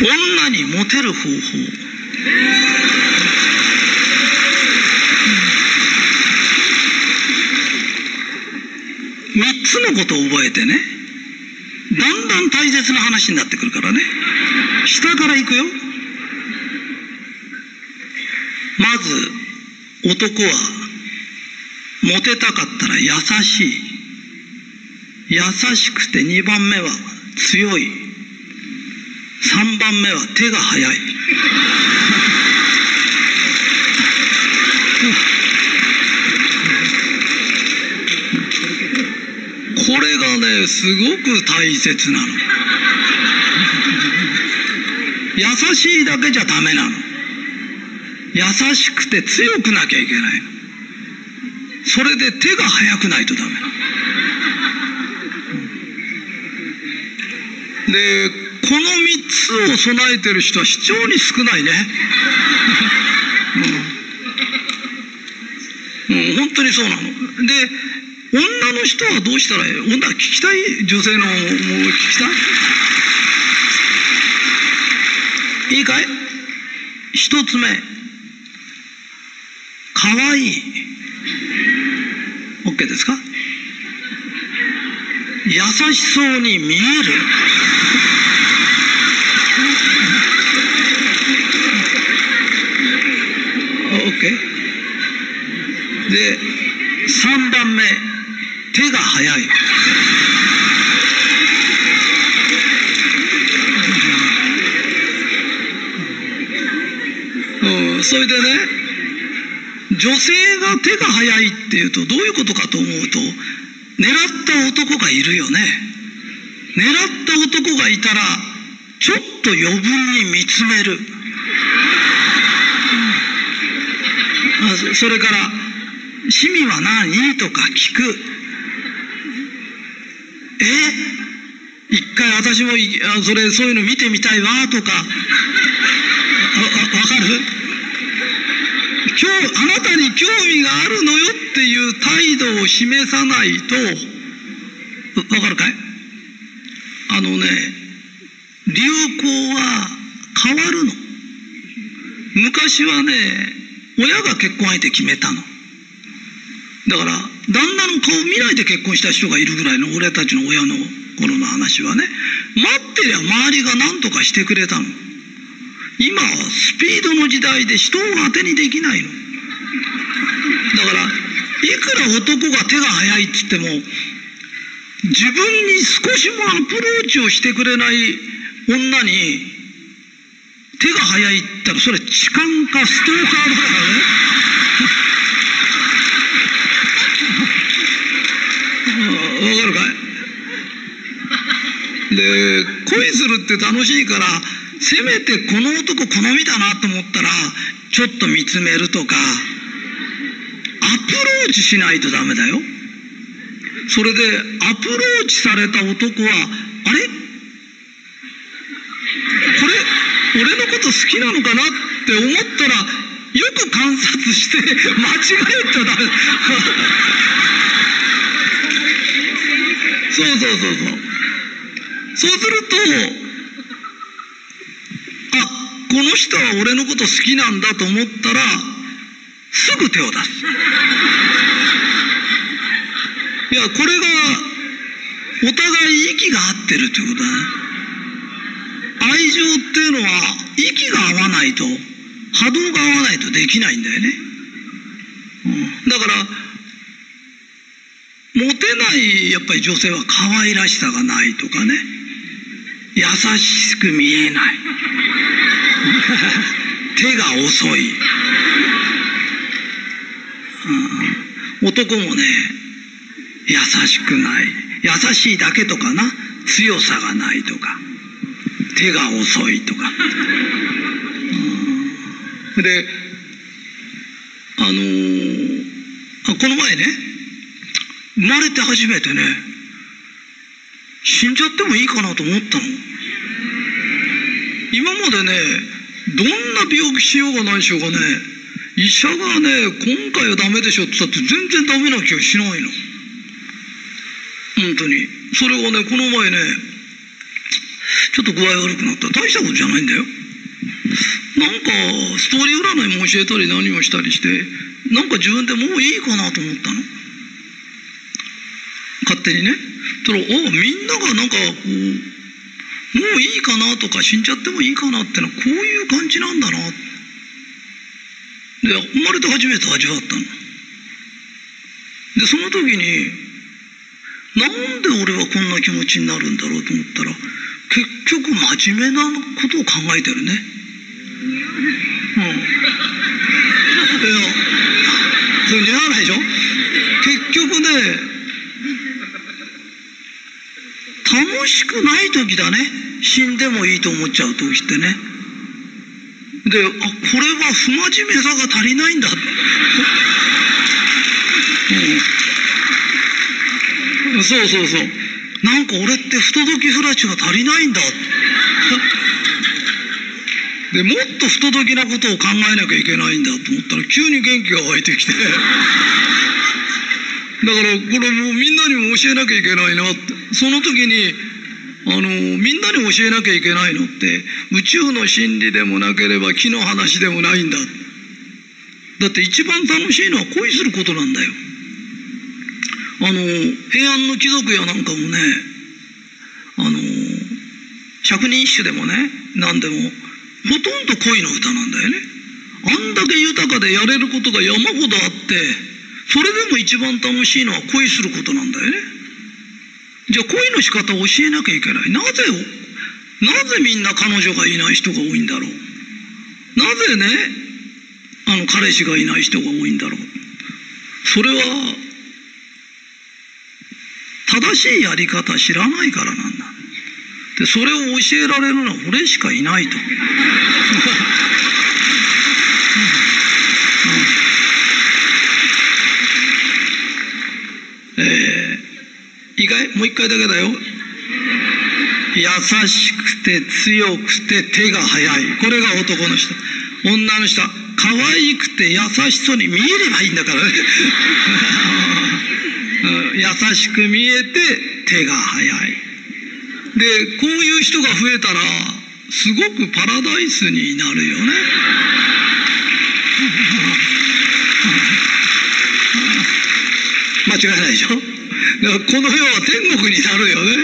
女にモテる方法。3つのことを覚えてね。だんだん大切な話になってくるからね。下から行くよ。まず男はモテたかったら優しい。優しくて2番目は強い。3番目は手が速い。これがねすごく大切なの。優しいだけじゃダメなの。優しくて強くなきゃいけないの。それで手が速くないとダメ。なのでこの3つを備えてる人は非常に少ないね。うん、うん、本当にそうなの。で女の人はどうしたらいい女は聞きたい？女性のもう聞きたい？いいかい？一つ目。かわい。い OK ですか？優しそうに見える。オッケーで3番目。手が速い。うん、それでね女性が手が速いっていうとどういうことかと思うと狙った男がいるよね。狙った男がいたらちょっと余分に見つめる。それから「趣味は何?」とか聞く「え？一回私もそれそういうの見てみたいわ」とか。わわかる？今日あなたに興味があるのよっていう態度を示さないと。わかるかい？あのね流行は変わるの。昔はね親が結婚相手決めたの。だから旦那の顔見ないで結婚した人がいるぐらいの俺たちの親の頃の話はね。待ってりゃ周りが何とかしてくれたの。今はスピードの時代で人を当てにできないの。だからいくら男が手が速いっつっても自分に少しもアプローチをしてくれない女に手が速いったらそれ痴漢かストーカーだからねわかるかい？で恋するって楽しいからせめてこの男好みだなと思ったらちょっと見つめるとかアプローチしないとダメだよ。それでアプローチされた男はあれ？これ俺のこと好きなのかなって思ったらよく観察して間違えちゃダメそうそうそうそうそうするとあこの人は俺のこと好きなんだと思ったらすぐ手を出す。いやこれがお互い息が合ってるということだね愛情っていうのは息が合わないと波動が合わないとできないんだよね、うん、だからモテないやっぱり女性は可愛らしさがないとかね。優しく見えない。手が遅い、うん、男もね優しくない。優しいだけとかな。強さがないとか。手が遅いとか、であのー、この前ね生まれて初めてね死んじゃってもいいかなと思ったの。今までねどんな病気しようがないしようがね医者がね今回はダメでしょって言ったって全然ダメな気がしないの。本当に。それをねこの前ねちょっと具合悪くなった。大したことじゃないんだよ。なんかストーリー占いも教えたり何をしたりしてなんか自分でもういいかなと思ったの。勝手にね。たらおみんながなんかこうもういいかなとか死んじゃってもいいかなってのはこういう感じなんだな。で生まれて初めて味わったの。でその時になんで俺はこんな気持ちになるんだろうと思ったら結局真面目なことを考えてるね。うん。いやそれ似合わないでしょ？結局ね楽しくない時だね。死んでもいいと思っちゃう時ってね。であこれは不真面目さが足りないんだ、うん、そうそうそう。なんか俺って不届きフラチが足りないんだでもっと不届きなことを考えなきゃいけないんだと思ったら急に元気が湧いてきて。だからこれもうみんなにも教えなきゃいけないなって。その時にあのみんなに教えなきゃいけないのって宇宙の真理でもなければ木の話でもないんだだって一番楽しいのは恋することなんだよ。あの平安の貴族やなんかもねあの百人一首でもね何でもほとんど恋の歌なんだよね。あんだけ豊かでやれることが山ほどあってそれでも一番楽しいのは恋することなんだよね。じゃあ恋の仕方を教えなきゃいけない。なぜなぜみんな彼女がいない人が多いんだろう。なぜねあの彼氏がいない人が多いんだろう。それは正しいやり方知らないからなんだ。でそれを教えられるのは俺しかいないと。えー、意外もう一回だけだよ。優しくて強くて手が速い。これが男の人。女の人は可愛くて優しそうに見えればいいんだからね。優しく見えて手が速い。でこういう人が増えたらすごくパラダイスになるよね。間違いないでしょ？だからこの世は天国になるよね。